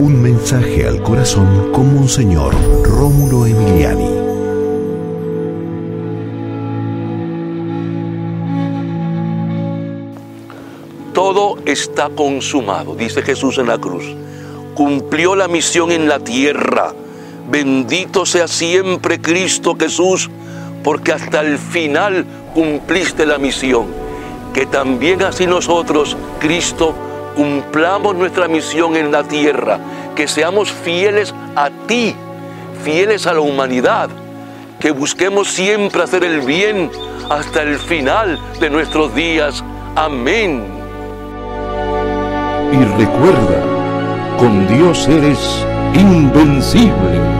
Un mensaje al corazón con Monseñor Rómulo Emiliani. Todo está consumado, dice Jesús en la cruz. Cumplió la misión en la tierra. Bendito sea siempre Cristo Jesús, porque hasta el final cumpliste la misión. Que también así nosotros, Cristo, cumplamos nuestra misión en la tierra, que seamos fieles a ti, fieles a la humanidad, que busquemos siempre hacer el bien hasta el final de nuestros días. Amén. Y recuerda, con Dios eres invencible.